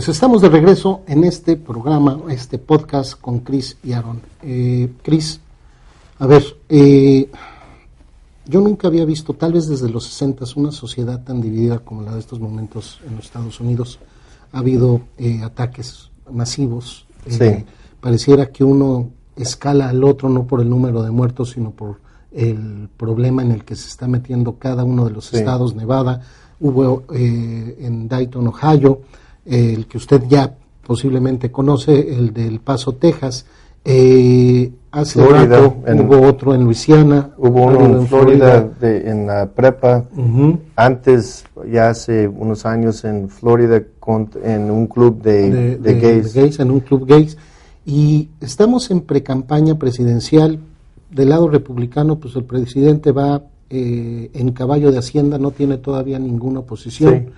pues estamos de regreso en este programa, este podcast con Chris y Aaron. Eh, Chris, a ver, eh, yo nunca había visto, tal vez desde los 60, una sociedad tan dividida como la de estos momentos en los Estados Unidos. Ha habido eh, ataques masivos. Sí. Pareciera que uno escala al otro no por el número de muertos, sino por el problema en el que se está metiendo cada uno de los Sí. estados. Nevada, hubo eh, en Dayton, Ohio, eh, el que usted ya posiblemente conoce, el del Paso, Texas. Eh, hace Florida, rato en- hubo otro en Luisiana. Hubo uno en Florida de- en la prepa. Antes, ya hace unos años en Florida, con- en un club de, de, de de- gays. en un club gays. Y estamos en precampaña presidencial. Del lado republicano, pues el presidente va eh, en caballo de Hacienda, no tiene todavía ninguna oposición. Sí.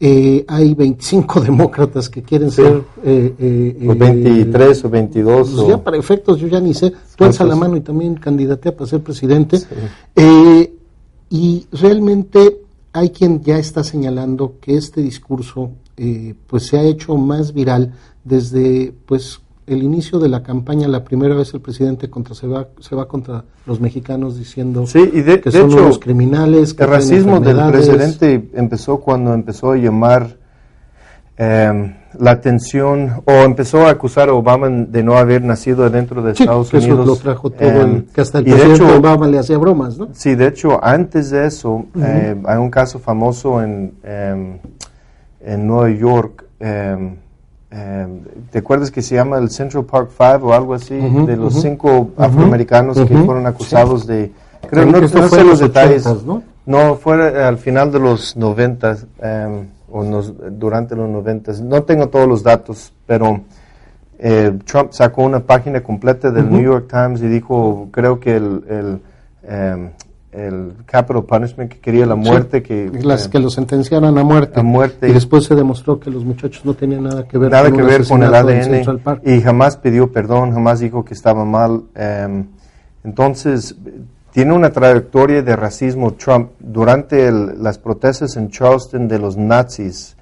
Eh, hay 25 demócratas que quieren Sí. ser... eh, eh, O eh, 23 o 22. pues o- ya para efectos, yo ya ni sé. Tú alza la mano y también candidatea para ser presidente. Sí. Eh, y realmente hay quien ya está señalando que este discurso eh, pues se ha hecho más viral desde pues el inicio de la campaña. La primera vez el presidente contra se va se va contra los mexicanos diciendo Sí, y de, que de son hecho, unos criminales. Que el racismo del presidente empezó cuando empezó a llamar eh, la atención o empezó a acusar a Obama de no haber nacido dentro de Sí, Estados que eso Unidos. lo trajo todo Eh, el, que hasta el de presidente hecho, Obama le hacía bromas, ¿no? Sí, de hecho, antes de eso, eh, hay un caso famoso en, em, en Nueva York. Em, ¿Te acuerdas que se llama el Central Park Five o algo así? Ujú, de los ujú. cinco afroamericanos que ujú, fueron acusados de... Creo, no, que no fue sé los los detalles. 80s, ¿no? No, fue eh, al final de los noventas em, o nos- durante los noventas. No tengo todos los datos, pero eh, Trump sacó una página completa del New York Times y dijo, creo que el, el, em, el capital punishment que quería la muerte, que, las eh, que lo sentenciaran a muerte. a muerte. Y después se demostró que los muchachos no tenían nada que ver nada con que ver con el ADN y jamás pidió perdón, jamás dijo que estaba mal. em, entonces, tiene una trayectoria de racismo Trump durante el- las protestas en Charleston de los nazis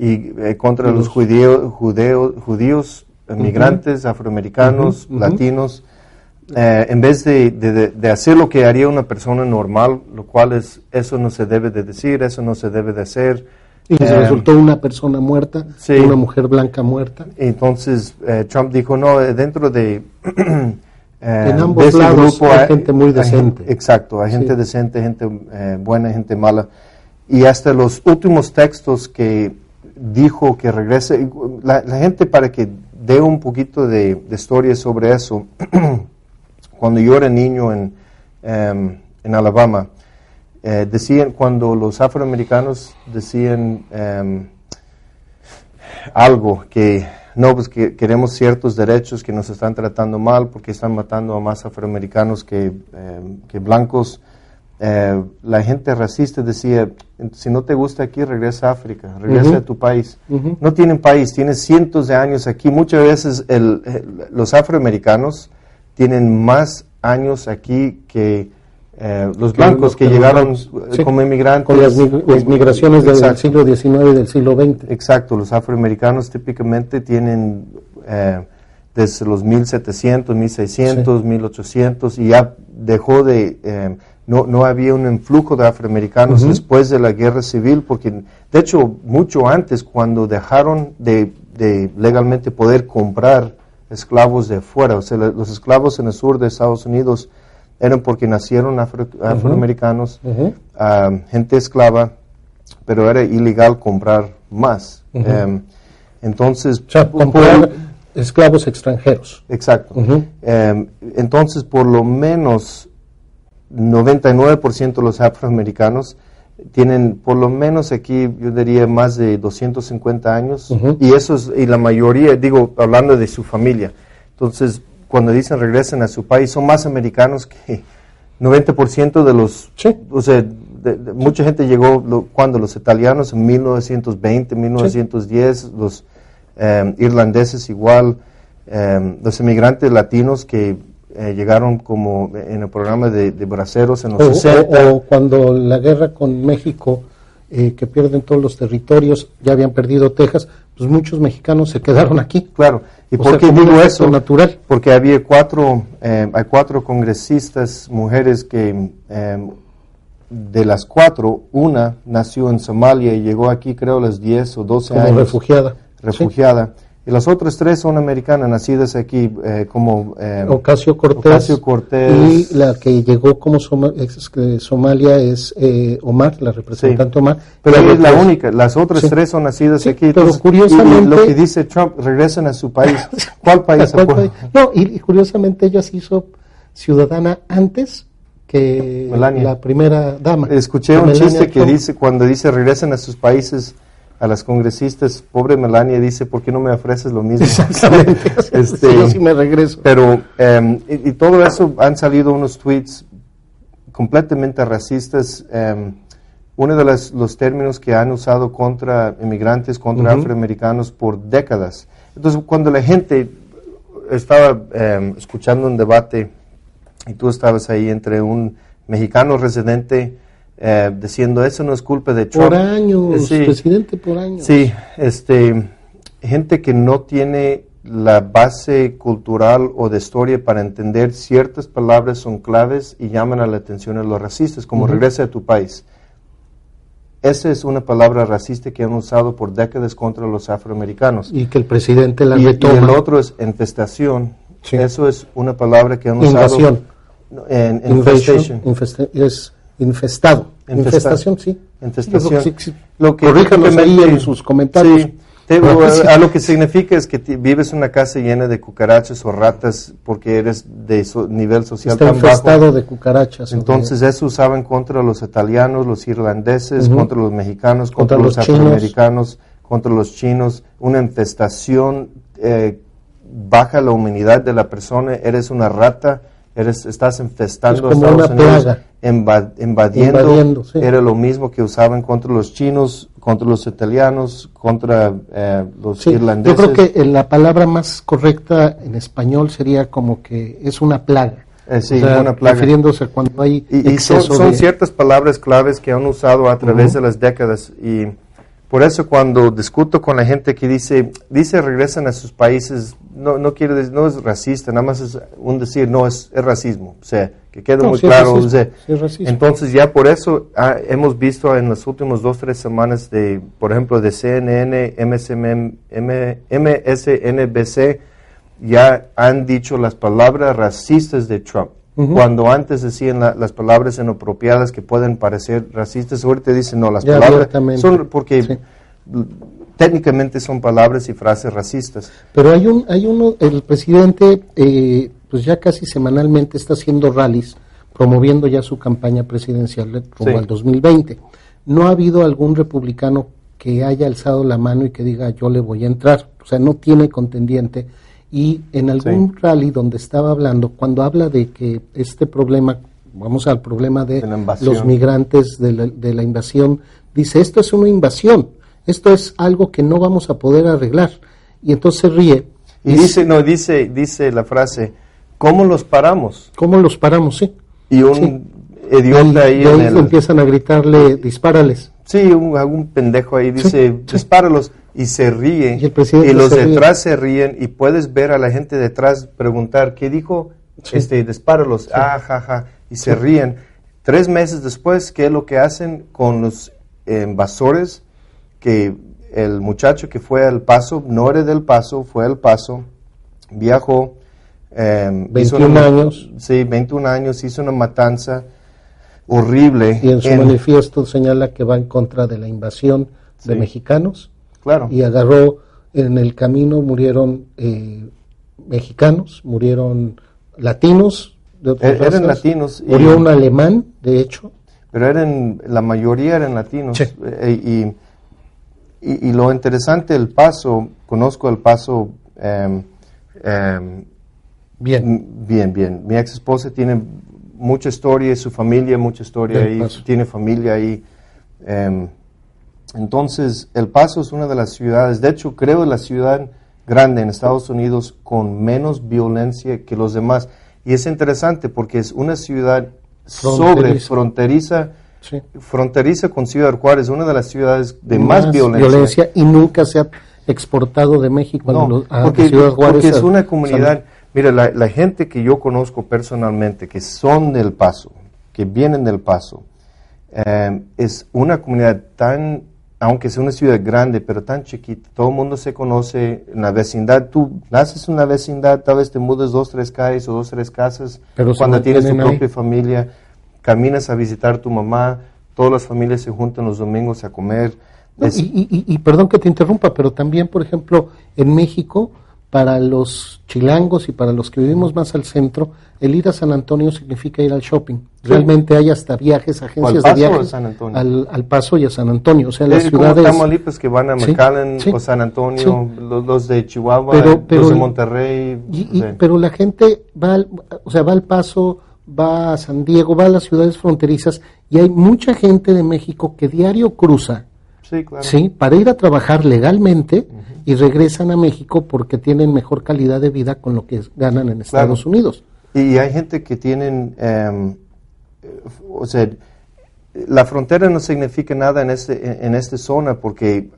y eh, contra los judíos, judeo- judíos, migrantes, afroamericanos, Ujú, ujú. latinos, eh, en vez de, de- de- hacer lo que haría una persona normal, lo cual es, eso no se debe de decir, eso no se debe de hacer. Y les Eh, resultó una persona muerta, sí. una mujer blanca muerta. entonces eh, Trump dijo, no, eh, dentro de... eh, En ambos de ese lados hay gente muy decente. exacto, hay gente Sí. decente, gente eh, buena, gente mala. Y hasta los últimos textos que dijo que regrese, la, la gente para que dé un poquito de, de historia sobre eso, cuando yo era niño en, em, en Alabama, eh, decían, cuando los afroamericanos decían em, algo que no, pues que queremos ciertos derechos que nos están tratando mal porque están matando a más afroamericanos que, eh, que blancos. Eh, la gente racista decía, si no te gusta aquí, regresa a África, regresa a tu país. No tienen país, tienen cientos de años aquí. Muchas veces el- el- los afroamericanos tienen más años aquí que eh, los blancos que llegaron eh, Sí. como inmigrantes. Con las, mig- las migraciones del siglo XIX y del siglo XX. Exacto, los afroamericanos típicamente tienen eh, desde los 1700, 1600, 1800 y ya dejó de, eh, no, no había un influjo de afroamericanos Ujú. después de la guerra civil, porque de hecho mucho antes cuando dejaron de, de legalmente poder comprar esclavos de fuera, o sea, los esclavos en el sur de Estados Unidos eran porque nacieron afro- afroamericanos, ah, gente esclava, pero era ilegal comprar más. Em, entonces, O sea, por- comprar esclavos extranjeros. exacto. Em, entonces, por lo menos 99% de los afroamericanos tienen por lo menos aquí, yo diría, más de 250 años. Ujú. Y eso es, y la mayoría, digo, hablando de su familia. Entonces, cuando dicen regresen a su país, son más americanos que 90% de los... Sí. O sea, de- de- mucha gente llegó, lo- cuando los italianos en 1920, 1910, los eh, irlandeses igual, eh, los inmigrantes latinos que eh, llegaron como en el programa de, de braceros en los O, 60. o- o cuando la guerra con México, eh, que pierden todos los territorios, ya habían perdido Texas, pues muchos mexicanos se quedaron aquí. Claro. ¿Y por qué digo eso? natural. Porque había cuatro, eh, hay cuatro congresistas mujeres que eh, de las cuatro, una nació en Somalia y llegó aquí creo a los 10 o 12 como años. refugiada. refugiada. Y las otras tres son americanas, nacidas aquí eh, como... eh. Ocasio. Ocasio Cortés. Y la que llegó como ex- que Somalia es eh, Omar, la representante Omar. Pero ella es la única, las otras Sí. tres son nacidas Sí, aquí. entonces, curiosamente- y lo que dice Trump, regresen a su país. ¿Cuál país? No, y, y curiosamente ella se hizo ciudadana antes que Melania. la primera dama. Escuché un chiste que dice, cuando dice regresen a sus países, a las congresistas, pobre Melania dice, ¿por qué no me ofreces lo mismo? Exactamente. Este, Yo sí me regreso. Pero, eh, y, y todo eso, han salido unos tweets completamente racistas. eh, uno de las- los términos que han usado contra inmigrantes, contra Ujú. afroamericanos por décadas. Entonces, cuando la gente estaba eh, escuchando un debate y tú estabas ahí entre un mexicano residente eh, diciendo eso no es culpa de Trump. Por años, Sí. presidente por años. Sí, este, gente que no tiene la base cultural o de historia para entender ciertas palabras son claves y llaman a la atención a los racistas, como Ujú. regresa a tu país. Esa es una palabra racista que han usado por décadas contra los afroamericanos. Y que el presidente la Y, y el otro es infestación. Sí. Eso es una palabra que han usado. Invasión. En, infestation. infesta- es infestado. Infesta- Infestación, sí. Infestación. Sí, sí. Lo que Corríjanos ahí prácticamente- en sus comentarios. Sí. Te- a lo que significa es que vives en una casa llena de cucarachas o ratas porque eres de so- nivel social Está tan infestado bajo. de cucarachas. Entonces eso usaban contra los italianos, los irlandeses, contra los mexicanos, Contra contra, los, los afroamericanos, contra los chinos. Una infestación eh, baja la humanidad de la persona. Eres una rata, eres, estás infestando Es Estados Unidos, invadiendo. Invadiendo, sí. Era lo mismo que usaban contra los chinos, contra los italianos, contra eh, los Sí, yo irlandeses. creo que eh, la palabra más correcta en español sería como que es una plaga. Eh, sí, O sea, una plaga. Refiriéndose a cuando hay Y, y son, son de... ciertas palabras claves que han usado a través Ujú. de las décadas y por eso cuando discuto con la gente que dice, dice regresan a sus países, no, no quiere decir, no es racista, nada más es un decir, no, es, es racismo. O sea, que quede No, muy claro. racismo, o sea, entonces ya por eso ah, hemos visto en las últimas dos, tres semanas de, por ejemplo, de CNN, MSM, M- MSNBC, ya han dicho las palabras racistas de Trump. Cuando antes decían la- las palabras inapropiadas que pueden parecer racistas, ahorita dicen no, las Ya palabras son porque Sí. técnicamente son palabras y frases racistas. Pero hay un, hay uno, el presidente, eh, pues ya casi semanalmente está haciendo rallies, promoviendo ya su campaña presidencial de- rumbo Sí. al 2020. No ha habido algún republicano que haya alzado la mano y que diga yo le voy a entrar. O sea, no tiene contendiente. Y en algún rally donde estaba hablando, cuando habla de que este problema, vamos al problema de los migrantes, de la, de la invasión, dice, esto es una invasión, esto es algo que no vamos a poder arreglar. Y entonces ríe. Y dice, no, dice, dice la frase, ¿cómo los paramos? ¿Cómo los paramos? Sí. Y un Sí. idiota y ahí en el... empiezan a gritarle, dispárales. Sí, un, algún pendejo ahí dice, sí. dispáralos, y se ríe. Y los se ríe. detrás se ríen, y puedes ver a la gente detrás preguntar, ¿qué dijo? Sí. Este, dispáralos, ah, ja, ja, y se ríen. Tres meses después, ¿qué es lo que hacen con los invasores? Que el muchacho que fue al paso, no era del paso, fue al paso, viajó. eh, hizo 21 una- años. Sí, 21 años, hizo una matanza horrible. Y en su en- manifiesto señala que va en contra de la invasión de Sí. mexicanos. Claro. Y agarró, en el camino murieron eh, mexicanos, murieron latinos. De otras E- eran razas. latinos y- Murió un alemán, de hecho. pero eran la mayoría eran latinos Sí. Eh, y, y, y lo interesante el paso conozco el paso em, Bien. bien bien mi ex esposa tiene mucha historia su familia mucha historia ahí tiene familia ahí em, entonces el paso es una de las ciudades de hecho creo la ciudad grande en Estados Unidos con menos violencia que los demás y es interesante porque es una ciudad sobre Fronteriza. fronteriza Sí. fronteriza con Ciudad Juárez, una de las ciudades de más, violencia. y nunca se ha exportado de México no, a, porque, Ciudad Juárez. Porque es una comunidad, mira, la, la, gente que yo conozco personalmente, que son del Paso, que vienen del Paso, eh, es una comunidad tan, aunque sea una ciudad grande, pero tan chiquita, todo el mundo se conoce en la vecindad, tú naces en una vecindad, tal vez te mudes dos, tres calles o dos, tres casas, pero cuando tienes tu propia familia, caminas a visitar a tu mamá, todas las familias se juntan los domingos a comer, no, y, y, y, perdón que te interrumpa, pero también, por ejemplo, en México, para los chilangos y para los que vivimos más al centro, el ir a San Antonio significa ir al shopping. Sí. Realmente hay hasta viajes, agencias de viajes al, al, Paso y a San Antonio. O sea, las es ciudades... Tamaulipas que van a McAllen sí, sí, o San Antonio, los, los, de Chihuahua, pero, pero, los de Monterrey. Y, pero la gente va al, o sea, va al Paso, va a San Diego, va a las ciudades fronterizas y hay mucha gente de México que diario cruza Sí, claro. ¿sí? para ir a trabajar legalmente uh -huh. y regresan a México porque tienen mejor calidad de vida con lo que ganan en Estados Claro. Unidos. Y hay gente que tienen, em, o sea, la frontera no significa nada en, este, en esta zona porque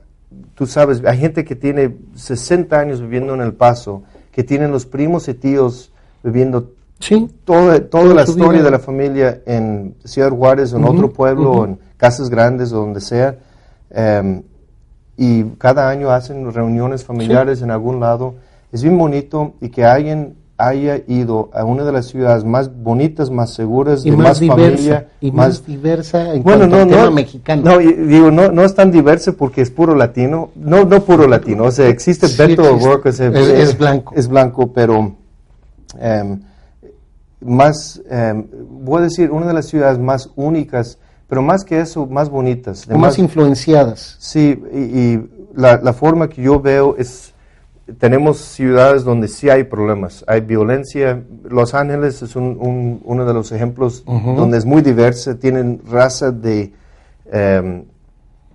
tú sabes, hay gente que tiene 60 años viviendo en El Paso, que tienen los primos y tíos viviendo Sí, toda, toda la historia vida. de la familia en Ciudad Juárez o en otro pueblo, o en casas grandes o donde sea. Em, y cada año hacen reuniones familiares en algún lado. Es bien bonito y que alguien haya ido a una de las ciudades más bonitas, más seguras, y de más, más, diversa, familia, y más más diversa en bueno, cuanto no, al tema no, mexicano. no, y digo, no, no es tan diverso porque es puro latino, no, no puro latino, o sea, existe Sí Beto. O'Rourke, o sea, Es- es blanco. es blanco, pero em, más, em, voy a decir, una de las ciudades más únicas, pero más que eso, más bonitas. o más influenciadas. Sí, y, y la, la forma que yo veo es, tenemos ciudades donde sí hay problemas, hay violencia. Los Ángeles es un, un- uno de los ejemplos donde es muy diversa, tienen raza de eh,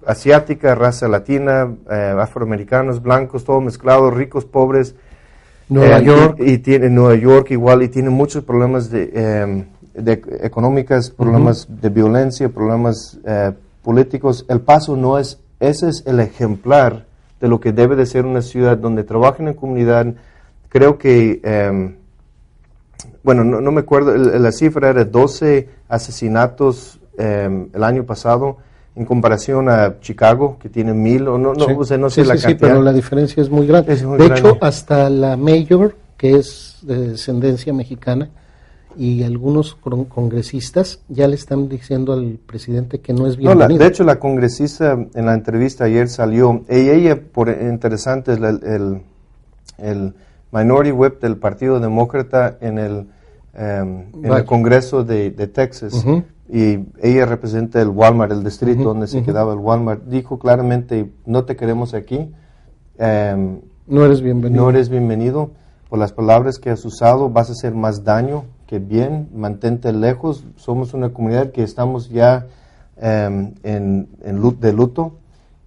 asiática, raza latina, eh, afroamericanos, blancos, todo mezclado, ricos, pobres. Nueva Eh, York. Y, y tiene Nueva York igual, y tiene muchos problemas de, eh, de económicas, problemas de violencia, problemas eh, políticos. El Paso no es, ese es el ejemplar de lo que debe de ser una ciudad donde trabajen en comunidad. Creo que, eh, bueno, no, no me acuerdo, el- la cifra era 12 asesinatos eh, el año pasado en comparación a Chicago, que tiene mil, o no, no, Sí. o sea, no Sí, sé la sí, sí, cantidad. pero la diferencia es muy grande. Es muy de grande. hecho, hasta la mayor, que es de descendencia mexicana, y algunos con- congresistas ya le están diciendo al presidente que no es No, la- bienvenido. de hecho, la congresista en la entrevista ayer salió, y ella, por interesante, es el, el minority whip del Partido Demócrata en el, em, en el Congreso de, de Texas, y ella representa el Walmart, el distrito donde se quedaba el Walmart, dijo claramente, no te queremos aquí, em, no eres bienvenido. no eres bienvenido, por las palabras que has usado vas a hacer más daño que bien, mantente lejos, somos una comunidad que estamos ya em, en, en lut- de luto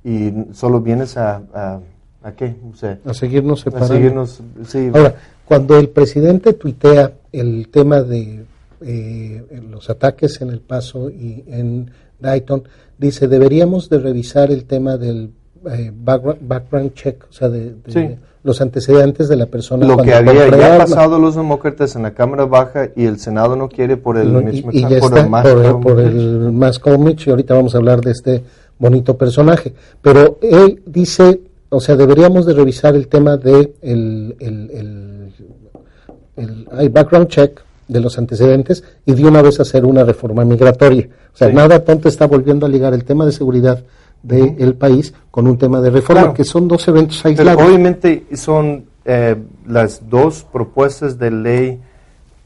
y solo vienes a, a, ¿a qué? O sea, a seguirnos a separando. seguirnos, sí, Ahora, cuando el presidente tuitea el tema de eh, los ataques en El Paso y en Dayton, dice, deberíamos de revisar el tema del eh, background, background check, o sea, de, de Sí. los antecedentes de la persona. lo que había ya pasado los demócratas en la Cámara Baja y el Senado no quiere por el No, y, y McConnell, ya por está el por, el Mitch, y ahorita vamos a hablar de este bonito personaje. Pero él dice, o sea, deberíamos de revisar el tema de el, el, el, el- hay background check de los antecedentes y de una vez hacer una reforma migratoria. O sea, Sí. nada tonto está volviendo a ligar el tema de seguridad del país con un tema de reforma, Claro. que son dos eventos Pero aislados. obviamente son eh, las dos propuestas de ley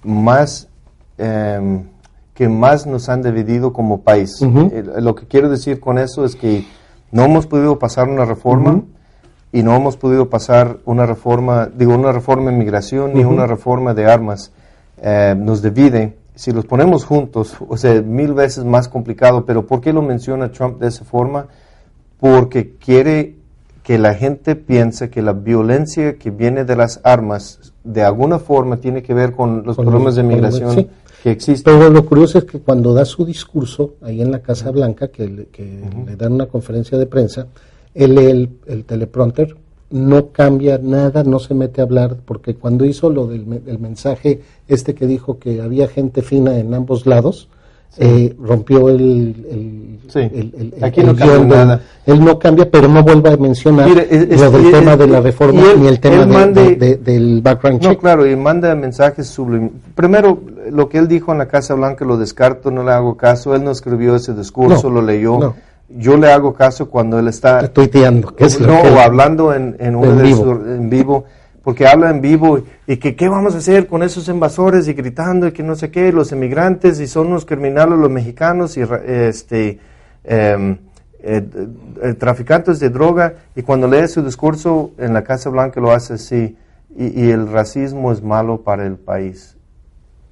más em, que más nos han dividido como país. Eh, lo que quiero decir con eso es que no hemos podido pasar una reforma y no hemos podido pasar una reforma, digo, una reforma en migración ni Ujú. una reforma de armas. Eh, nos divide. Si los ponemos juntos, o sea, mil veces más complicado, pero ¿por qué lo menciona Trump de esa forma? Porque quiere que la gente piense que la violencia que viene de las armas de alguna forma tiene que ver con los Con problemas de migración sí. que existen. Pero lo curioso es que cuando da su discurso ahí en la Casa Blanca, que, le, que le dan una conferencia de prensa, él lee el, el teleprompter no cambia nada, no se mete a hablar, porque cuando hizo lo del el mensaje este que dijo que había gente fina en ambos lados, eh, rompió el, el, Sí. el- el- Aquí no cambia nada. Él no cambia, pero no vuelve a mencionar Mire, es- es- lo del tema de la reforma él- ni el tema él de- mande- de- de- del background No, check. claro, y manda mensajes subliminales. Primero, lo que él dijo en la Casa Blanca lo descarto, no le hago caso. Él no escribió ese discurso, No, lo leyó. no. Yo le hago caso cuando él está tuiteando, que es lo que- o hablando en, en, En de vivo. en vivo, porque habla en vivo y que qué vamos a hacer con esos invasores y gritando y que no sé qué, los inmigrantes y son los criminales los mexicanos y este em, eh, eh, traficantes de droga y cuando lee su discurso en la Casa Blanca lo hace así y, y el racismo es malo para el país.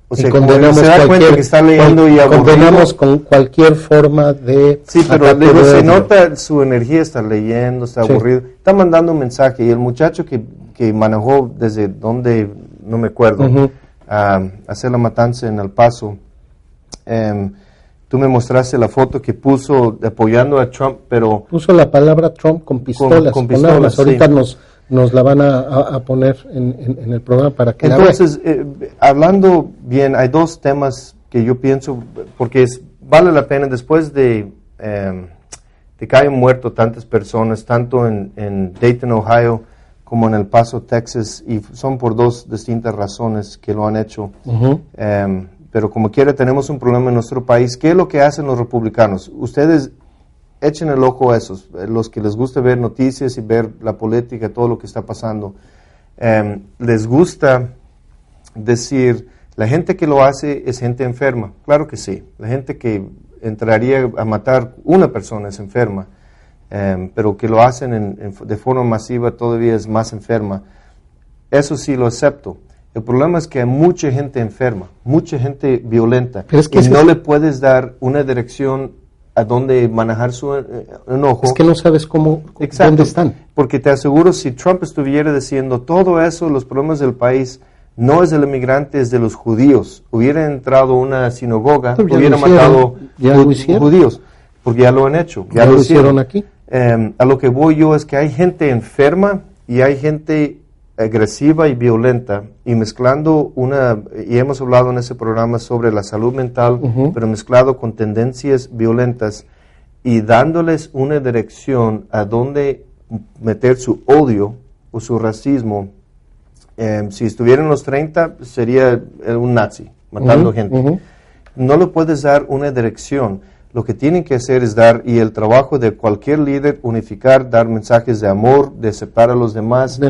O y sea, como condenamos se da cuenta que está leyendo y aburrido. condenamos con cualquier forma de Sí, pero digo, se nota su energía, está leyendo, está Sí. aburrido, está mandando un mensaje y el muchacho que, que manejó desde donde, no me acuerdo, a hacer la matanza en El Paso, em, tú me mostraste la foto que puso apoyando a Trump, pero puso la palabra Trump con pistolas, con con, pistolas, sí. Ahorita nos, nos la van a, poner en, en- en el programa para que la Entonces, eh, hablando bien, hay dos temas que yo pienso, porque es, vale la pena después de, eh, de que hayan muerto tantas personas, tanto en, en Dayton, Ohio, como en El Paso, Texas, y son por dos distintas razones que lo han hecho. Eh, pero como quiera, tenemos un problema en nuestro país. ¿Qué es lo que hacen los republicanos? Ustedes echen el ojo a esos, eh, los que les gusta ver noticias y ver la política, todo lo que está pasando. Eh, les gusta decir, la gente que lo hace es gente enferma. Claro que sí. La gente que entraría a matar una persona es enferma. Eh, pero que lo hacen en- en- de forma masiva todavía es más enferma. Eso sí lo acepto. El problema es que hay mucha gente enferma, mucha gente violenta. Pero es que y no es- le puedes dar una dirección a dónde manejar su eh, enojo. Es que no sabes cómo, Exacto. dónde están. Porque te aseguro, si Trump estuviera diciendo todo eso, los problemas del país, no es del inmigrante, es de los judíos. Hubiera entrado a una sinagoga, ya hubiera hicieron, matado ya lo ju- hicieron. judíos, porque ya lo han hecho. Ya lo hicieron aquí. Eh, a lo que voy yo es que hay gente enferma y hay gente agresiva y violenta y mezclando una, y hemos hablado en ese programa sobre la salud mental, Ujú. pero mezclado con tendencias violentas y dándoles una dirección a dónde meter su odio o su racismo. Eh, si estuviera en los 30 sería eh, un nazi, matando Ujú, gente ujú. no le puedes dar una dirección. Lo que tienen que hacer es dar, y el trabajo de cualquier líder, unificar, dar mensajes de amor, de aceptar a los demás. De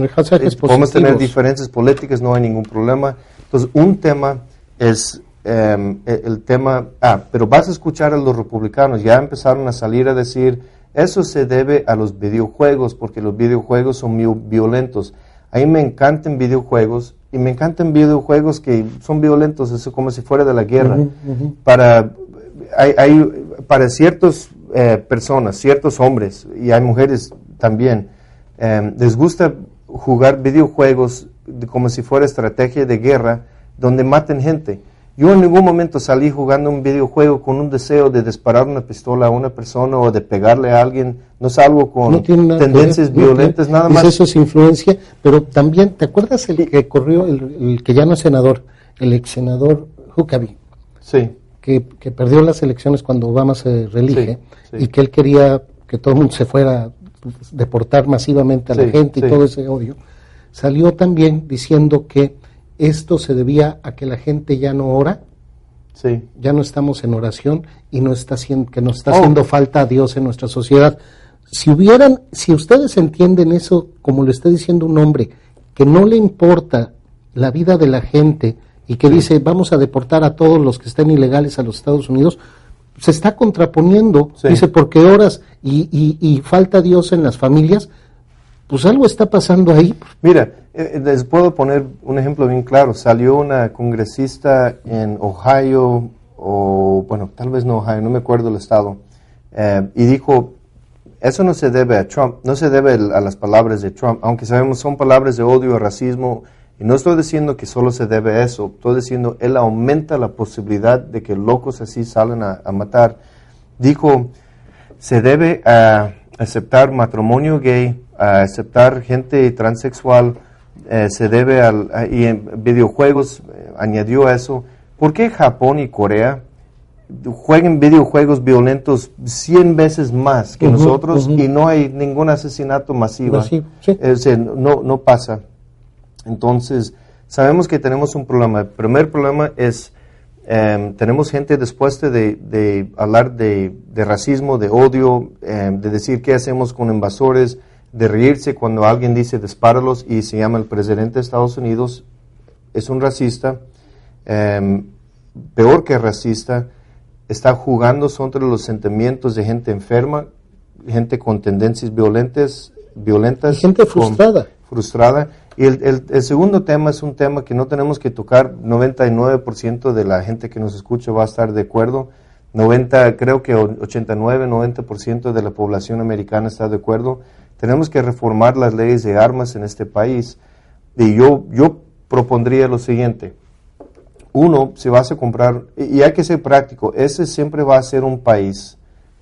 Eh, Podemos tener diferencias políticas, no hay ningún problema. Entonces, un tema es eh, el tema, ah, pero vas a escuchar a los republicanos, ya empezaron a salir a decir, eso se debe a los videojuegos, porque los videojuegos son muy violentos. A mí me encantan videojuegos, y me encantan videojuegos que son violentos, eso como si fuera de la guerra. Para, hay, hay- para ciertas personas, ciertos hombres, y hay mujeres también, eh, les gusta jugar videojuegos de- como si fuera estrategia de guerra, donde maten gente. Yo en ningún momento salí jugando un videojuego con un deseo de disparar una pistola a una persona o de pegarle a alguien. No salgo con No tendencias ver, violentas, nada más. Eso es influencia, pero también, ¿te acuerdas el que corrió, el, el que ya no es senador, el ex senador Huckabee, Sí, que, que perdió las elecciones cuando Obama se reelige Sí, sí. y que él quería que todo el mundo se fuera pues, deportar masivamente a la Sí, gente y todo ese odio? Salió también diciendo que esto se debía a que la gente ya no ora, sí. ya no estamos en oración y no está que nos está Oh. haciendo falta a Dios en nuestra sociedad. Si hubieran, si ustedes entienden eso como lo está diciendo un hombre, que no le importa la vida de la gente y que dice vamos a deportar a todos los que estén ilegales a los Estados Unidos, se está contraponiendo, Sí. dice porque oras y, y, y falta Dios en las familias, pues algo está pasando ahí. Mira, eh, les puedo poner un ejemplo bien claro. Salió una congresista en Ohio, o bueno, tal vez no Ohio, no me acuerdo el estado, eh, y dijo, eso no se debe a Trump, no se debe a las palabras de Trump, aunque sabemos son palabras de odio, racismo, y no estoy diciendo que solo se debe a eso, estoy diciendo, él aumenta la posibilidad de que locos así salen a, a matar. Dijo, se debe a aceptar matrimonio gay a aceptar gente transexual, eh, se debe al, y en videojuegos eh, añadió eso. ¿Por qué Japón y Corea juegan videojuegos violentos 100 veces más que nosotros y no hay ningún asesinato masivo? no, no pasa. Entonces, sabemos que tenemos un problema. El primer problema es, em, tenemos gente después de, de hablar de, de, racismo, de odio, em, de decir qué hacemos con invasores, de reírse cuando alguien dice dispáralos y se llama el presidente de Estados Unidos, es un racista, em, peor que racista, está jugando sobre los sentimientos de gente enferma, gente con tendencias violentas, violentas. gente frustrada. frustrada y el, el, segundo tema es un tema que no tenemos que tocar. 99% de la gente que nos escucha va a estar de acuerdo. 90, creo que 89, 90% de la población americana está de acuerdo. Tenemos que reformar las leyes de armas en este país. Y yo, yo propondría lo siguiente. Uno, si vas a comprar, y hay que ser práctico, ese siempre va a ser un país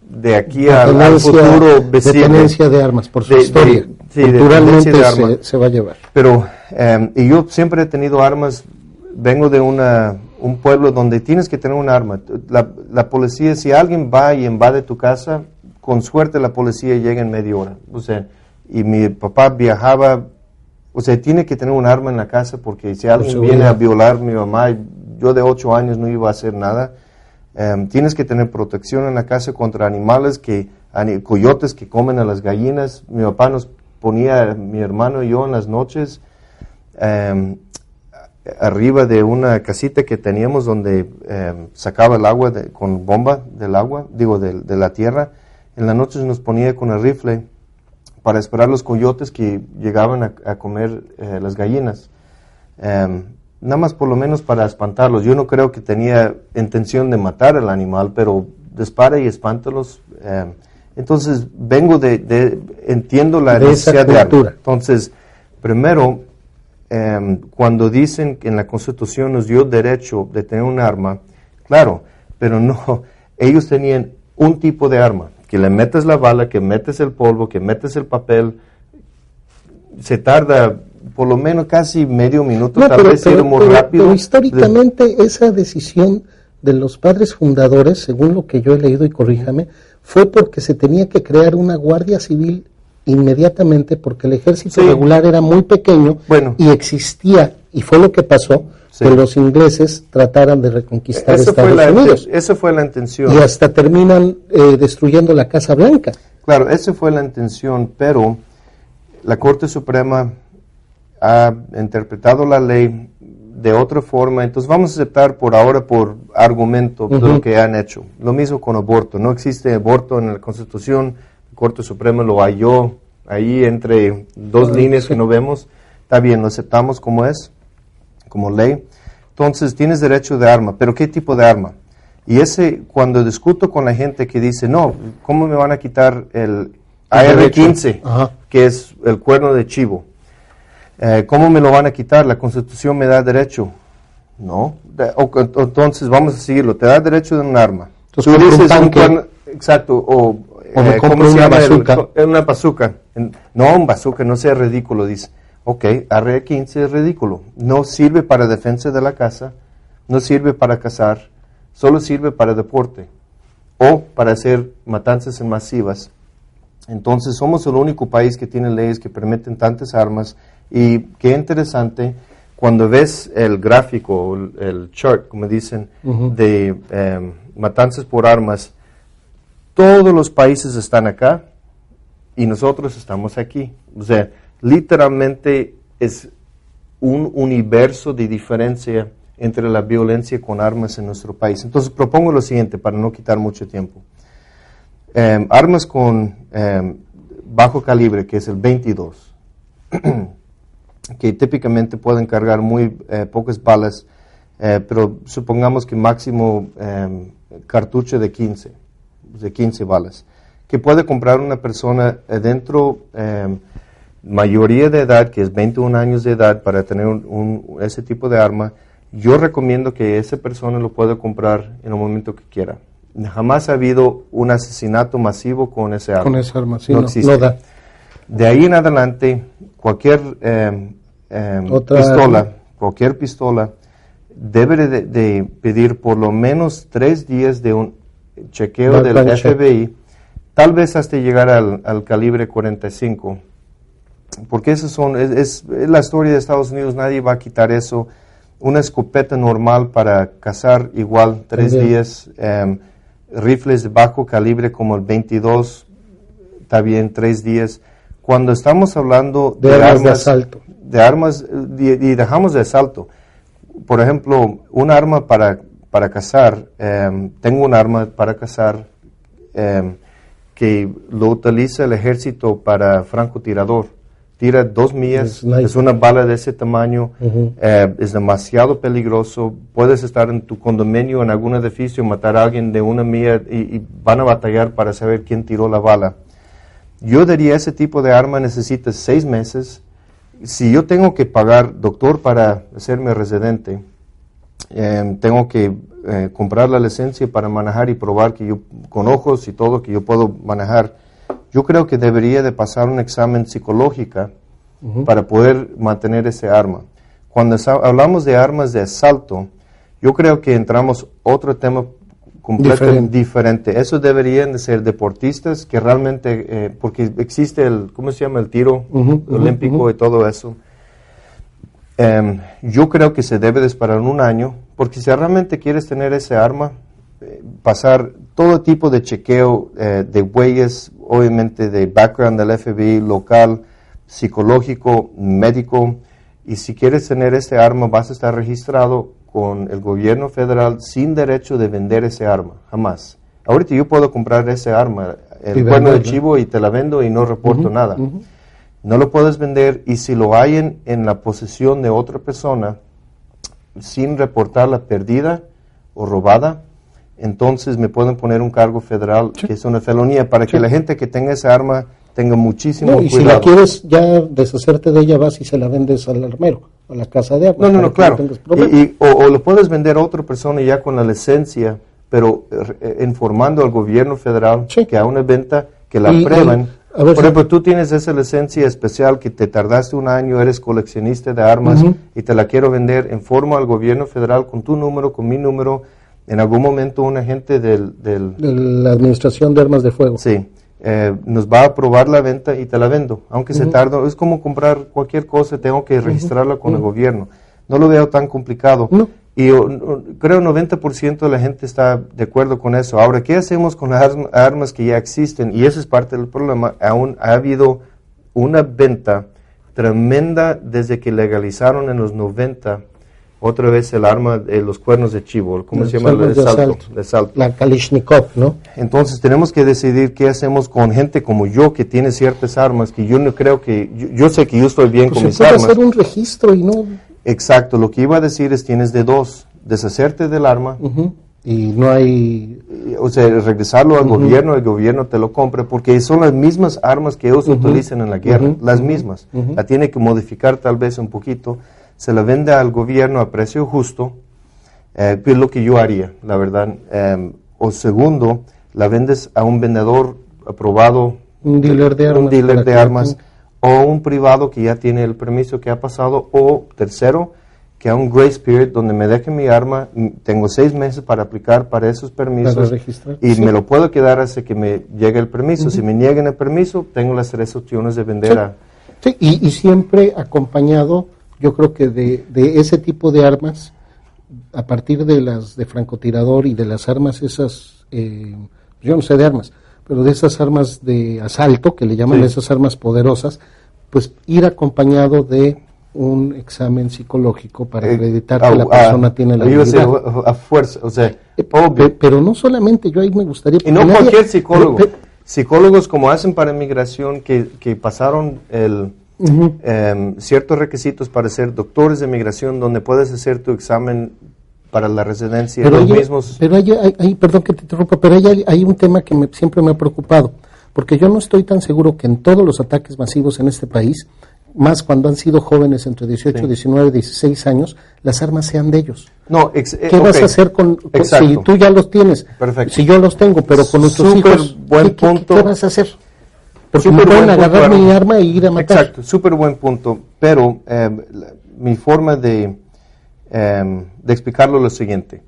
de aquí al, futuro de de armas por su historia. Culturalmente se, se, va a llevar. Pero, em, y yo siempre he tenido armas, vengo de una, un pueblo donde tienes que tener un arma. La, la, policía, si alguien va y invade tu casa, con suerte la policía llega en media hora. O sea, y mi papá viajaba, o sea, tiene que tener un arma en la casa porque si alguien viene a violar a mi mamá, yo de ocho años no iba a hacer nada Em, tienes que tener protección en la casa contra animales que, coyotes que comen a las gallinas. Mi papá nos ponía, mi hermano y yo en las noches, em, arriba de una casita que teníamos donde em, sacaba el agua con bomba del agua, digo, de, la tierra. En las noches nos ponía con el rifle para esperar los coyotes que llegaban a, comer eh, las gallinas nada más por lo menos para espantarlos. Yo no creo que tenía intención de matar al animal, pero dispara y espántalos. Entonces, vengo de, entiendo la necesidad de Entonces, primero, em, cuando dicen que en la Constitución nos dio derecho de tener un arma, claro, pero no, ellos tenían un tipo de arma, que le metes la bala, que metes el polvo, que metes el papel, se tarda por lo menos casi medio minuto, tal vez pero, muy rápido. Pero históricamente esa decisión de los padres fundadores, según lo que yo he leído y corríjame, fue porque se tenía que crear una guardia civil inmediatamente porque el ejército regular era muy pequeño y existía, y fue lo que pasó, que los ingleses trataran de reconquistar Estados Unidos. Esa fue la intención. Y hasta terminan eh, destruyendo la Casa Blanca. Claro, esa fue la intención, pero la Corte Suprema ha interpretado la ley de otra forma, entonces vamos a aceptar por ahora por argumento lo que han hecho. Lo mismo con aborto, no existe aborto en la Constitución, la Corte Suprema lo halló ahí entre dos ah, líneas que no vemos, está bien, lo aceptamos como es, como ley. Entonces tienes derecho de arma, pero ¿qué tipo de arma? Y ese, cuando discuto con la gente que dice, no, ¿cómo me van a quitar el AR-15, que es el cuerno de chivo? Eh, ¿Cómo me lo van a quitar? La Constitución me da derecho. No. entonces vamos a seguirlo. Te da derecho de un arma. Tú dices un exacto. O, eh, ¿cómo se llama? Bazooka. una bazooka. No, un bazooka, no sea ridículo, dice. Ok, AR-15 es ridículo. No sirve para defensa de la casa, no sirve para cazar, solo sirve para deporte o para hacer matanzas masivas. Entonces somos el único país que tiene leyes que permiten tantas armas y qué interesante, cuando ves el gráfico, el, chart, como dicen, de em, matanzas por armas, todos los países están acá y nosotros estamos aquí. O sea, literalmente es un universo de diferencia entre la violencia con armas en nuestro país. Entonces propongo lo siguiente para no quitar mucho tiempo. Em, armas con em, bajo calibre, que es el 22. que típicamente pueden cargar muy eh, pocas balas, eh, pero supongamos que máximo em, cartucho de 15, de 15 balas, que puede comprar una persona dentro, em, mayoría de edad, que es 21 años de edad, para tener un, ese tipo de arma, yo recomiendo que esa persona lo pueda comprar en el momento que quiera. Jamás ha habido un asesinato masivo con ese arma. Con esa arma, sí, no, no, no da De ahí en adelante, cualquier eh, eh, Otra- pistola, cualquier pistola, debe de, de pedir por lo menos tres días de un chequeo del check. FBI, tal vez hasta llegar al, al calibre 45. Porque eso son, es, es- es la historia de Estados Unidos, nadie va a quitar eso. Una escopeta normal para cazar igual, tres También. días. em, rifles de bajo calibre como el 22, está bien, tres días. Cuando estamos hablando De armas de asalto. de armas y, dejamos de asalto. Por ejemplo, un arma para, para cazar, em, tengo un arma para cazar em, que lo utiliza el ejército para francotirador. Tira dos millas, es una bala de ese tamaño, eh, es demasiado peligroso. Puedes estar en tu condominio, en algún edificio, matar a alguien de una milla y, y van a batallar para saber quién tiró la bala. Yo diría ese tipo de arma necesita seis meses. Si yo tengo que pagar doctor para hacerme residente, eh, tengo que eh, comprar la licencia para manejar y probar que yo, con ojos y todo, que yo puedo manejar. Yo creo que debería de pasar un examen psicológico para poder mantener ese arma. Cuando hablamos de armas de asalto, yo creo que entramos otro tema completamente Diferente. diferente. Eso deberían de ser deportistas que realmente, eh, porque existe el, ¿cómo se llama? El tiro olímpico y todo eso. Em, yo creo que se debe disparar en un año, porque si realmente quieres tener ese arma, eh, pasar todo tipo de chequeo eh, de huellas, obviamente de background del FBI local, psicológico, médico, y si quieres tener ese arma vas a estar registrado con el gobierno federal sin derecho de vender ese arma, jamás. Ahorita yo puedo comprar ese arma, el cuerno de chivo, y te la vendo y no reporto nada. No lo puedes vender y si lo hay en, en la posesión de otra persona sin reportarla perdida o robada, entonces me pueden poner un cargo federal que es una felonía para que la gente que tenga esa arma tenga muchísimo No, y si cuidado. la quieres ya deshacerte de ella, vas y se la vendes al armero, a la casa de armas. No, no, no, claro. problema. Y, y- o, o lo puedes vender a otra persona ya con la licencia, pero eh, informando al gobierno federal Sí. que a una venta que la Y- prueben. a ver Por ejemplo, tú tienes esa licencia especial que te tardaste un año, eres coleccionista de armas y te la quiero vender, informo al gobierno federal con tu número, con mi número. En algún momento un agente del, del De la Administración de Armas de Fuego. Sí, eh, nos va a aprobar la venta y te la vendo, aunque se tarda, es como comprar cualquier cosa, tengo que registrarla con el gobierno. No lo veo tan complicado. No. Y yo, creo 90% de la gente está de acuerdo con eso. Ahora, ¿qué hacemos con las arm- armas que ya existen? Y eso es parte del problema. Aún ha habido una venta tremenda desde que legalizaron en los 90 otra vez el arma de los cuernos de chivo, ¿cómo Los se llama? El de asalto. de. La Kalishnikov, ¿no? Entonces tenemos que decidir qué hacemos con gente como yo que tiene ciertas armas que yo no creo que yo, yo sé que yo estoy bien Pues con se mis puede armas. hacer un registro y no. Exacto, lo que iba a decir es tienes de dos, deshacerte del arma. Y no hay. o sea, regresarlo al gobierno, el gobierno te lo compre porque son las mismas armas que ellos utilizan en la guerra, las mismas. La tiene que modificar tal vez un poquito, se la vende al gobierno a precio justo, eh, que es lo que yo haría, la verdad. Eh, o segundo, la vendes a un vendedor aprobado Un dealer de armas. un dealer de armas o un privado que ya tiene el permiso que ha pasado o tercero que a un grace period donde me deje mi arma mm, tengo seis meses para aplicar para esos permisos Para y sí. me lo puedo quedar hasta que me llegue el permiso si me niegan el permiso tengo las tres opciones de vender Sí. a Sí, y, y siempre acompañado, yo creo que de, de ese tipo de armas, a partir de las de francotirador y de las armas esas, eh, yo no sé de armas, pero de esas armas de asalto, que le llaman Sí. esas armas poderosas, pues ir acompañado de un examen psicológico para eh, acreditar a- que la a- persona tiene la habilidad. a, a fuerza o sea Eh, obvio pero no solamente, yo ahí me gustaría... Y no nadie- cualquier psicólogo. pe- Psicólogos como hacen para migración que, que pasaron el, Ujú. em, ciertos requisitos para ser doctores de migración donde puedes hacer tu examen para la residencia. Pero, los hay, mismos. pero hay, hay- perdón que te interrumpa, pero hay, hay- un tema que me- siempre me ha preocupado, porque yo no estoy tan seguro que en todos los ataques masivos en este país, más cuando han sido jóvenes entre 18, Sí. 19, 16 años, las armas sean de ellos. no, ex- eh, ¿Qué vas ok. a hacer con, con- si tú ya los tienes? Perfecto. Si yo los tengo, pero con nuestros Súper hijos, buen ¿qué, qué- punto. qué vas a hacer? Porque Súper pueden buen punto, agarrar mi arma e ir a matar. Exacto, súper buen punto. Pero eh, mi forma de, eh, de explicarlo es lo siguiente.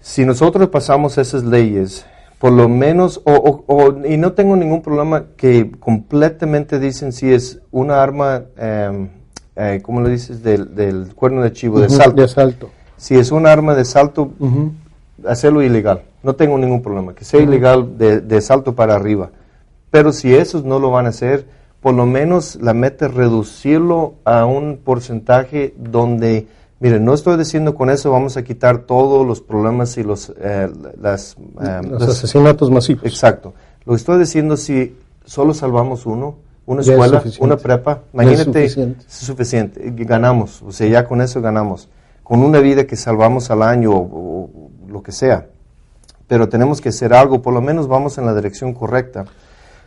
Si nosotros pasamos esas leyes, por lo menos, o, o- o- y no tengo ningún problema que completamente dicen si es una arma, eh, eh, ¿cómo lo dices? Del, del cuerno de chivo, de salto. De asalto. Si es un arma de salto, hacerlo ilegal. No tengo ningún problema. Que sea ilegal de, de salto para arriba. Pero si esos no lo van a hacer, por lo menos la meta es reducirlo a un porcentaje donde, miren, no estoy diciendo con eso vamos a quitar todos los problemas y los, eh, las, eh, Los asesinatos masivos. Exacto. Lo que estoy diciendo, si solo salvamos uno, una es escuela, una prepa, Ya es imagínate, suficiente. es suficiente, ganamos, o sea, ya con eso ganamos. Con una vida que salvamos al año o, o lo que sea. Pero tenemos que hacer algo, por lo menos vamos en la dirección correcta.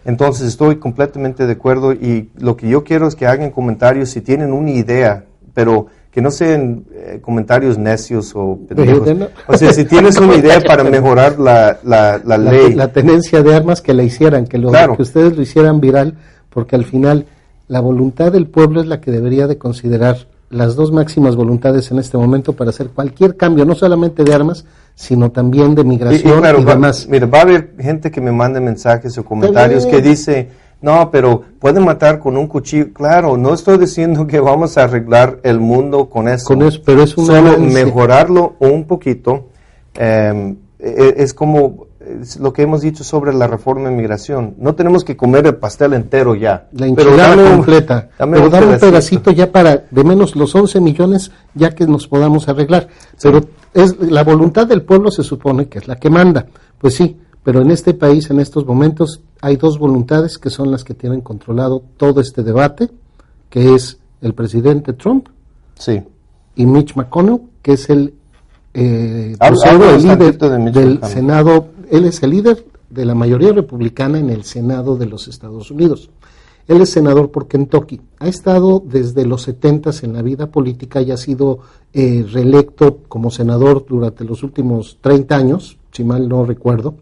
Entonces estoy completamente de acuerdo y lo que yo quiero es que hagan comentarios si tienen una idea, pero que no sean eh, comentarios necios o pendejos. O sea, si tienes una idea para mejorar la, la, la la, ley, la tenencia de armas que la hicieran, que, lo, Claro. que ustedes lo hicieran viral, porque al final la voluntad del pueblo es la que debería de considerar las dos máximas voluntades en este momento para hacer cualquier cambio, no solamente de armas, sino también de Y- y migración y, va- demás. mira, va a haber gente que me mande mensajes o comentarios que dice, no, pero pueden matar con un cuchillo. Claro, no estoy diciendo que vamos a arreglar el mundo con eso. Con eso, pero es un Solo mejorarlo un poquito. eh, e- es como lo que hemos dicho sobre la reforma de migración. No tenemos que comer el pastel entero ya. La pero enchilada completa. dame pero un dame un pedacito. ya para de menos los 11 millones ya que nos podamos arreglar. Pero es la voluntad del pueblo se supone que es la que manda. Pues sí, pero en este país en estos momentos hay dos voluntades que son las que tienen controlado todo este debate, que es el presidente Trump Sí. y Mitch McConnell, que es el, eh, Habla- habla el líder de del. Senado. Él es el líder de la mayoría republicana en el Senado de los Estados Unidos. Él es senador por Kentucky. Ha estado desde los 70 en la vida política y ha sido eh, reelecto como senador durante los últimos 30 años, si mal no recuerdo,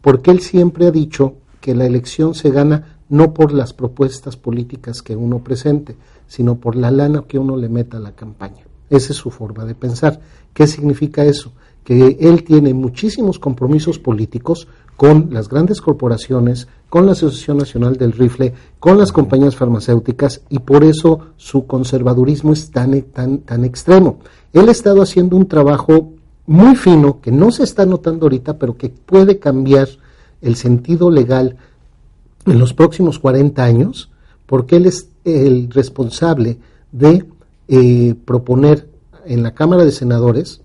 porque él siempre ha dicho que la elección se gana no por las propuestas políticas que uno presente, sino por la lana que uno le meta a la campaña. Esa es su forma de pensar. ¿Qué significa eso? Que él tiene muchísimos compromisos políticos con las grandes corporaciones, con la Asociación Nacional del Rifle, con las compañías farmacéuticas y por eso su conservadurismo es tan, tan, tan extremo. Él ha estado haciendo un trabajo muy fino que no se está notando ahorita, pero que puede cambiar el sentido legal en los próximos 40 años, porque él es el responsable de eh, proponer en la Cámara de Senadores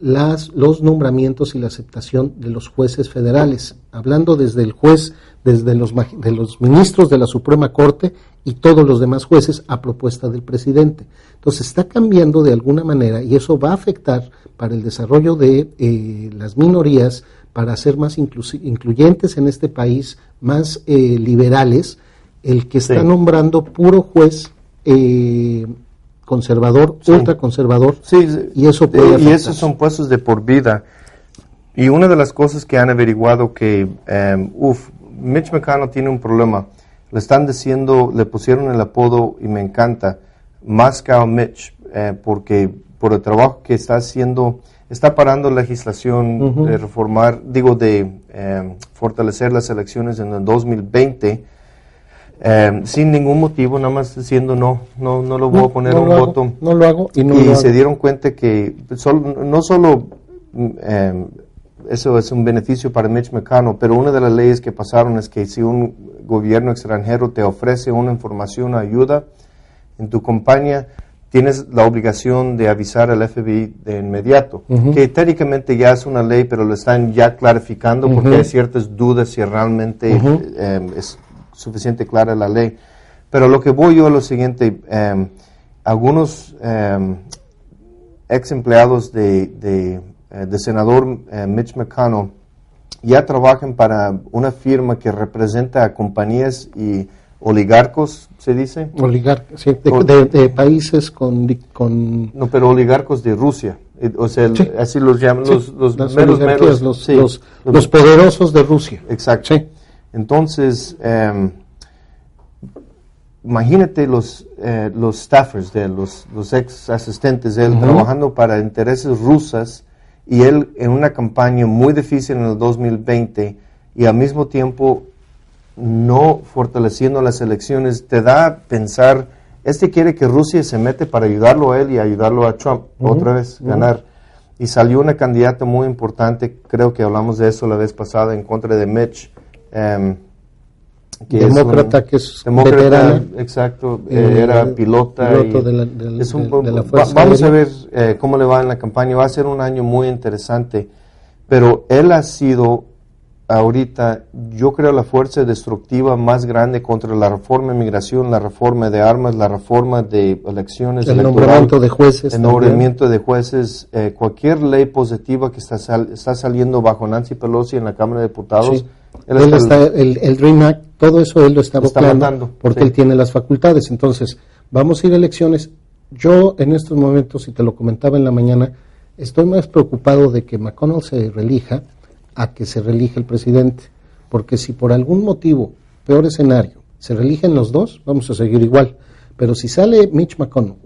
las, los nombramientos y la aceptación de los jueces federales, hablando desde el juez, desde los, de los ministros de la Suprema Corte y todos los demás jueces a propuesta del presidente. Entonces está cambiando de alguna manera y eso va a afectar para el desarrollo de eh, las minorías, para ser más incluyentes en este país, más eh, liberales, el que está Sí. nombrando puro juez eh, conservador, Sí. ultraconservador, Sí, sí. y eso puede y afectar. esos son puestos de por vida. Y una de las cosas que han averiguado que, eh, uff, Mitch McConnell tiene un problema. Le están diciendo, le pusieron el apodo y me encanta, Moscow Mitch, eh, porque por el trabajo que está haciendo, está parando legislación de reformar, digo, de eh, fortalecer las elecciones en el 2020. Eh, sin ningún motivo, nada más diciendo no, no, no lo voy a poner no un hago, voto no lo hago y no y lo se hago. dieron cuenta que sol- no solo eh, eso es un beneficio para Mitch McConnell, pero una de las leyes que pasaron es que si un gobierno extranjero te ofrece una información ayuda en tu compañía, tienes la obligación de avisar al FBI de inmediato, que técnicamente ya es una ley, pero lo están ya clarificando porque hay ciertas dudas si realmente Ujú. eh, es suficiente clara la ley. Pero lo que voy yo a lo siguiente, eh, algunos eh, ex empleados de, de, eh, de senador eh, Mitch McConnell ya trabajan para una firma que representa a compañías y oligarcos, se dice. Oligar- sí, de, Ol- de- de países con, con No, pero oligarcos de Rusia. Eh, O sea, Sí. así los llaman sí, los, los meros, meros, los, sí, los, los poderosos de Rusia. Exacto. Entonces, em, imagínate los, eh, los staffers de él, los, los ex asistentes de él, trabajando para intereses rusas y él en una campaña muy difícil en el 2020 y al mismo tiempo no fortaleciendo las elecciones, te da a pensar, este quiere que Rusia se mete para ayudarlo a él y ayudarlo a Trump otra vez, ganar. Y salió una candidata muy importante, creo que hablamos de eso la vez pasada, en contra de Mitch. Em, demócrata que es demócrata, exacto, eh, era pilota. Vamos a ver eh, cómo le va en la campaña. Va a ser un año muy interesante, pero él ha sido ahorita, yo creo, la fuerza destructiva más grande contra la reforma de migración, la reforma de armas, la reforma de elecciones. El nombramiento de jueces. El nombramiento de jueces. Eh, cualquier ley positiva que está, está saliendo bajo Nancy Pelosi en la Cámara de Diputados. Él está, el, el, Dream Act, todo eso él lo está, buscando porque él tiene las facultades. Entonces, vamos a ir a elecciones. Yo en estos momentos, y te lo comentaba en la mañana, estoy más preocupado de que McConnell se relija a que se relija el presidente. Porque si por algún motivo, peor escenario, se religen los dos, vamos a seguir igual. Pero si sale Mitch McConnell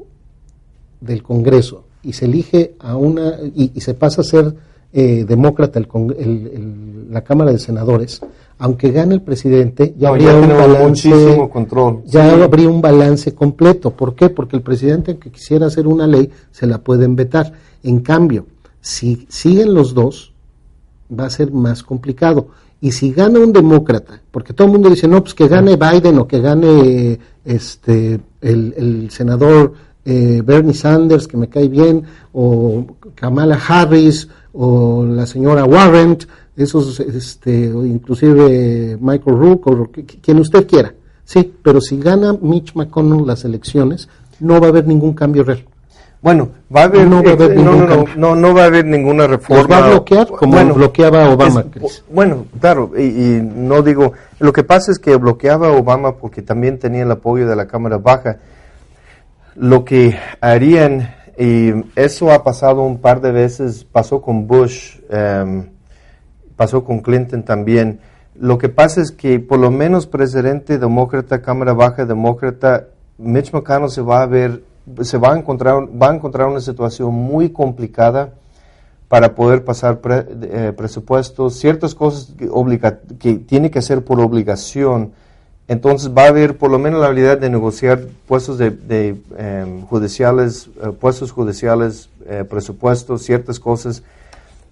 del Congreso y se elige a una y, se pasa a ser eh, demócrata el, la Cámara de Senadores, aunque gane el presidente, ya habría un balance, control. ya habría un balance completo. ¿Por qué? Porque el presidente que quisiera hacer una ley se la pueden vetar. En cambio, si siguen los dos, va a ser más complicado. Y si gana un demócrata, porque todo el mundo dice, no, pues que gane Biden o que gane este el, senador eh, Bernie Sanders, que me cae bien, o Kamala Harris, o la señora Warren, esos, este, inclusive Michael Rook, o quien usted quiera. Sí, pero si gana Mitch McConnell las elecciones, no va a haber ningún cambio real. Bueno, va a haber, no, va a haber eh, no, no, no, no, va a haber ninguna reforma. va a bloquear como bloqueaba Obama. bueno, claro, y, no digo, lo que pasa es que bloqueaba Obama porque también tenía el apoyo de la Cámara Baja. Lo que harían, y eso ha pasado un par de veces, pasó con Bush, em, pasó con Clinton también. Lo que pasa es que por lo menos presidente demócrata, Cámara Baja demócrata, Mitch McConnell se va a ver se va a encontrar, va a encontrar una situación muy complicada para poder pasar eh, presupuestos, ciertas cosas que, que tiene que hacer por obligación. Entonces va a haber por lo menos la habilidad de negociar puestos de, em, judiciales, eh, puestos judiciales, eh, presupuestos, ciertas cosas.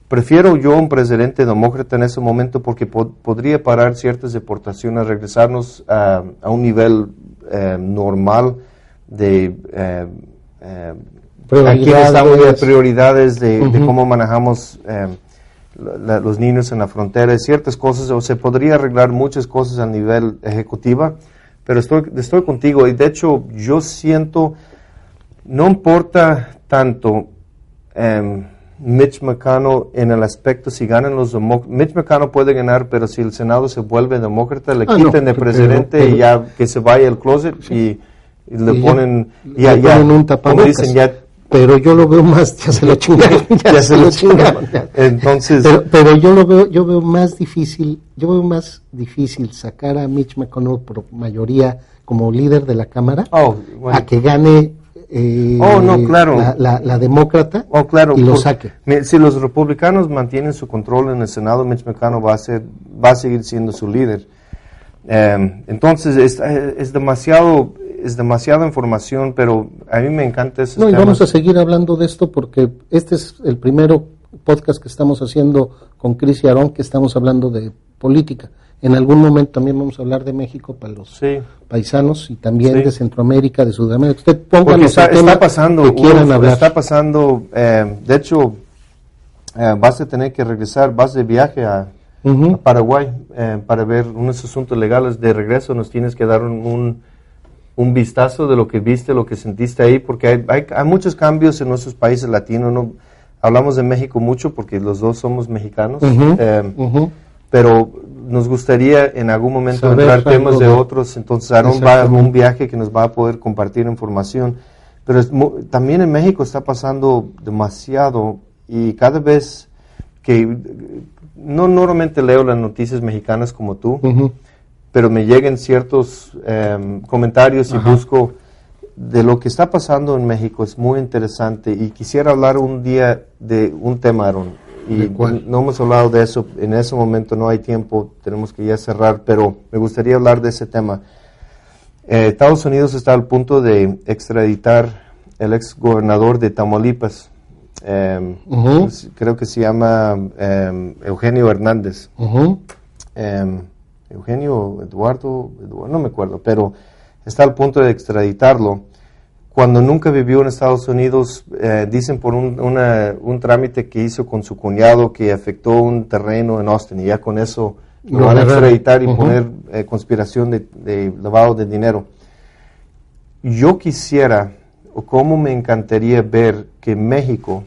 Prefiero yo un presidente demócrata en ese momento porque podría parar ciertas deportaciones, regresarnos a, a un nivel normal de eh, eh, prioridades. de prioridades de, cómo manejamos eh, los niños en la frontera, ciertas cosas, o se podría arreglar muchas cosas a nivel ejecutiva, pero estoy, estoy contigo. Y de hecho yo siento, no importa tanto em, Mitch McConnell en el aspecto si ganan los demócratas, Mitch McConnell puede ganar, pero si el Senado se vuelve demócrata, le ah, quiten de presidente y ya que se vaya al closet y y le ponen, ya, ya, un tapabocas. ya, pero yo lo veo más, ya se lo chingaron, ya, se, lo chingaron. Entonces, pero, yo lo veo, yo veo más difícil, yo veo más difícil sacar a Mitch McConnell por mayoría como líder de la Cámara oh, a que gane eh, oh, no, claro. la, la, demócrata oh, claro, y lo saque. Si los republicanos mantienen su control en el Senado, Mitch McConnell va a, ser, va a seguir siendo su líder. Eh, entonces es, es demasiado es demasiada información, pero a mí me encanta eso. No, y vamos a seguir hablando de esto porque este es el primero podcast que estamos haciendo con Cris y Aarón, que estamos hablando de política. En algún momento también vamos a hablar de México para los paisanos y también de Centroamérica, de Sudamérica. Usted pónganos está, está pasando, que quieran hablar. Está pasando, eh, de hecho, eh, vas a tener que regresar, vas de viaje a, Paraguay eh, para ver unos asuntos legales de regreso. Nos tienes que dar un un vistazo de lo que viste, lo que sentiste ahí, porque hay, hay, muchos cambios en nuestros países latinos. ¿no? Hablamos de México mucho porque los dos somos mexicanos, eh, pero nos gustaría en algún momento entrar temas de, otros. Entonces, Aaron va a un viaje que nos va a poder compartir información. Pero también en México está pasando demasiado y cada vez que no normalmente leo las noticias mexicanas como tú, pero me llegan ciertos em, comentarios y busco de lo que está pasando en México. Es muy interesante y quisiera hablar un día de un tema, Aaron. Y no hemos hablado de eso, en ese momento no hay tiempo, tenemos que ya cerrar, pero me gustaría hablar de ese tema. Eh, Estados Unidos está al punto de extraditar el ex gobernador de Tamaulipas, em, creo que se llama em, Eugenio Hernández. Eugenio, Eduardo, no me acuerdo, pero está al punto de extraditarlo. Cuando nunca vivió en Estados Unidos, eh, dicen por un, un, trámite que hizo con su cuñado que afectó un terreno en Austin y ya con eso lo van a extraditar y poner eh, conspiración de, lavado de dinero. Yo quisiera, o cómo me encantaría ver que México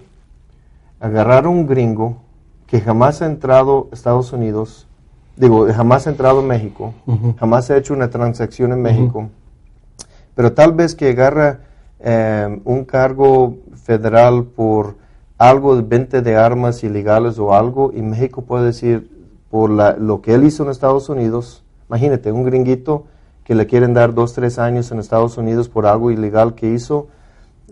agarrara un gringo que jamás ha entrado a Estados Unidos, digo, jamás ha entrado a México, jamás ha hecho una transacción en México, pero tal vez que agarra eh, un cargo federal por algo de venta de armas ilegales o algo, y México puede decir, por lo que él hizo en Estados Unidos, imagínate, un gringuito que le quieren dar dos, tres años en Estados Unidos por algo ilegal que hizo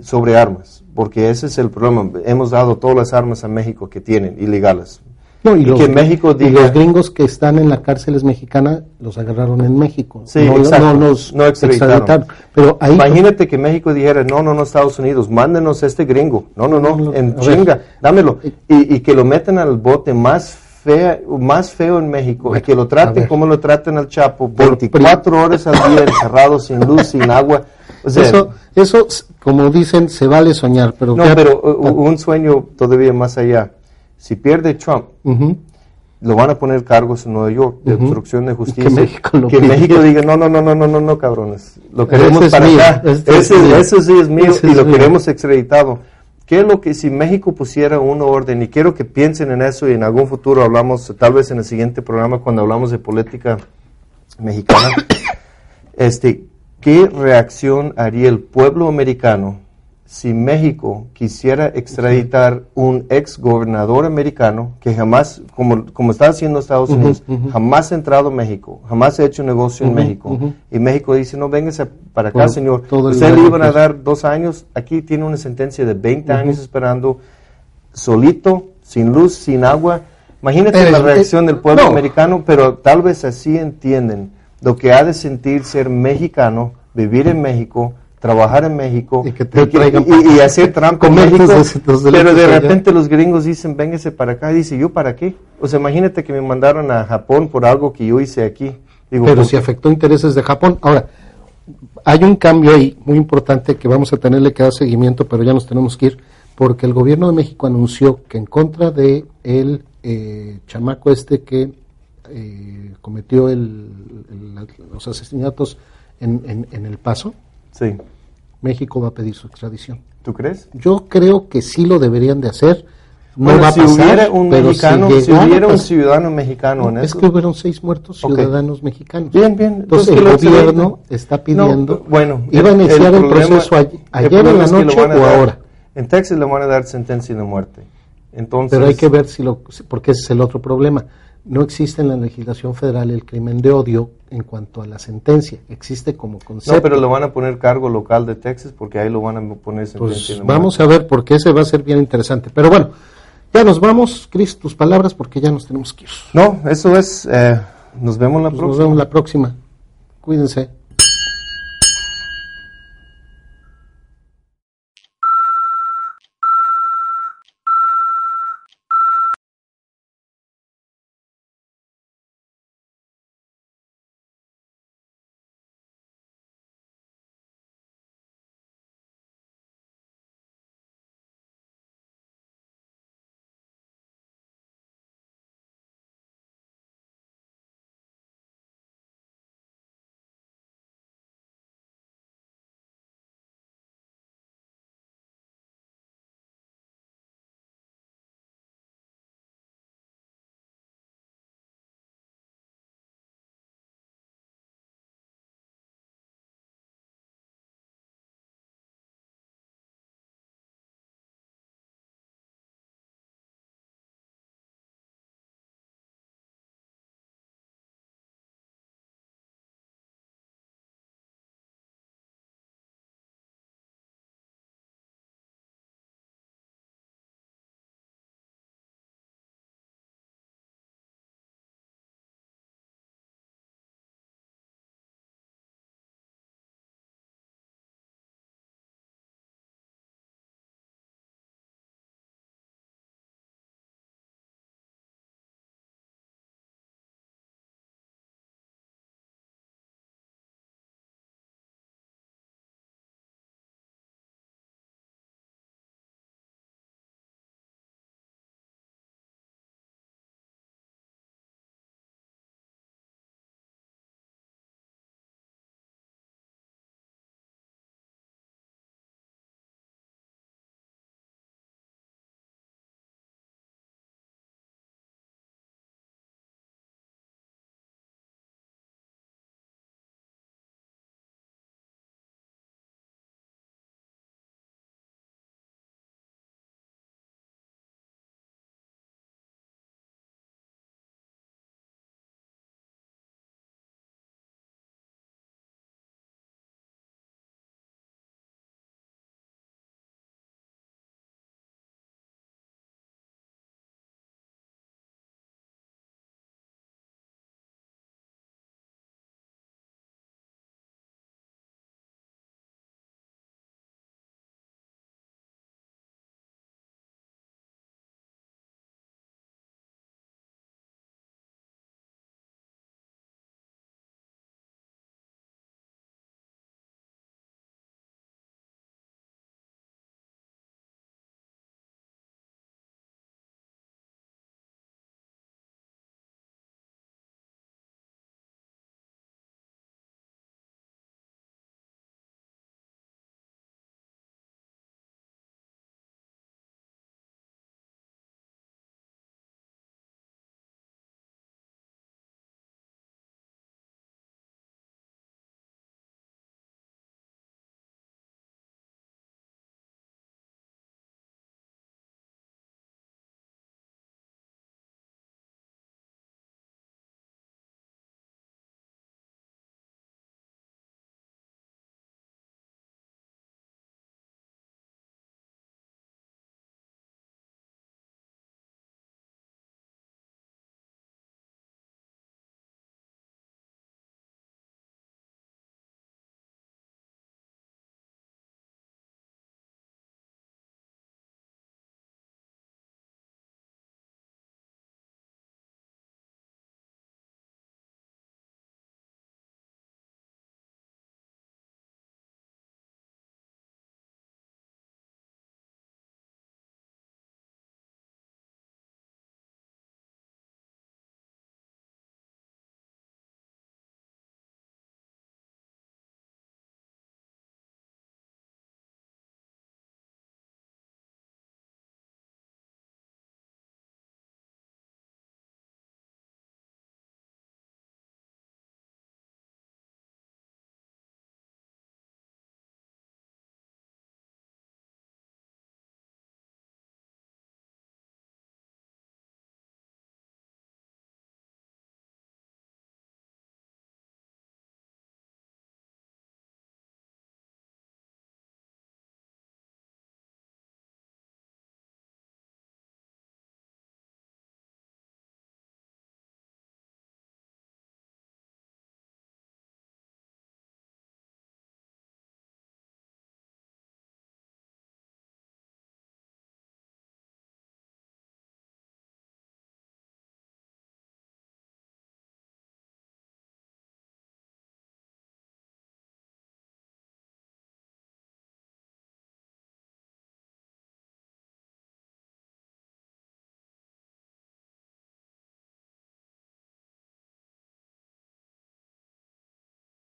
sobre armas, porque ese es el problema. Hemos dado todas las armas a México que tienen, ilegales. No, y, los, que México los gringos que están en la cárcel mexicana los agarraron en México. Sí, no, exacto. no no extraditaron. Pero ahí, Imagínate que México dijera, no, no, no, Estados Unidos, mándenos este gringo. No, no, no, en chinga, dámelo. Y, y, que lo metan al bote más fea, más feo en México y que lo traten como lo traten al Chapo, 24 horas al día encerrado, sin luz, sin agua. eso, eso, como dicen, se vale soñar, pero... No, pero un sueño todavía más allá si pierde Trump, lo van a poner cargos en Nueva York de obstrucción de justicia. Que México, diga, no, no, no, no, no, no, no, cabrones. Lo queremos para acá. Ese, sí es mío y lo queremos extraditado. ¿Qué es lo que si México pusiera un orden? Y quiero que piensen en eso y en algún futuro hablamos, tal vez en el siguiente programa cuando hablamos de política mexicana. este, ¿Qué reacción haría el pueblo americano si México quisiera extraditar un ex gobernador americano que jamás, como, como está haciendo Estados Unidos, jamás ha entrado a México, jamás ha hecho negocio en México, y México dice, no, véngase para acá, señor, usted le iban a dar dos años, aquí tiene una sentencia de 20 años esperando, solito, sin luz, sin agua. Imagínate la reacción del pueblo americano, pero tal vez así entienden lo que ha de sentir ser mexicano, vivir en México, trabajar en México y, hacer trampa en México, pero de repente los gringos dicen, véngase para acá, y dice, ¿yo para qué? O sea, imagínate que me mandaron a Japón por algo que yo hice aquí. pero si afectó intereses de Japón. Ahora, hay un cambio ahí muy importante que vamos a tenerle que dar seguimiento, pero ya nos tenemos que ir, porque el gobierno de México anunció que en contra de el eh, chamaco este que eh, cometió el, los asesinatos en, en El Paso, Sí. México va a pedir su extradición. ¿Tú crees? Yo creo que sí lo deberían de hacer. No va a pasar, hubiera un mexicano, si, hubiera un ciudadano mexicano en Es que hubieron seis muertos ciudadanos mexicanos. Bien, bien. Entonces, el gobierno está pidiendo. bueno, iba a iniciar el, proceso ayer, en la noche o ahora. En Texas le van a dar sentencia de muerte. Entonces, Pero hay que ver si lo, porque ese es el otro problema no existe en la legislación federal el crimen de odio en cuanto a la sentencia, existe como concepto. No, pero lo van a poner cargo local de Texas porque ahí lo van a poner sentencia. Pues vamos a ver porque ese va a ser bien interesante. Pero bueno, ya nos vamos, Cris, tus palabras porque ya nos tenemos que ir. No, eso es, eh, nos vemos la próxima. Nos vemos la próxima. Cuídense.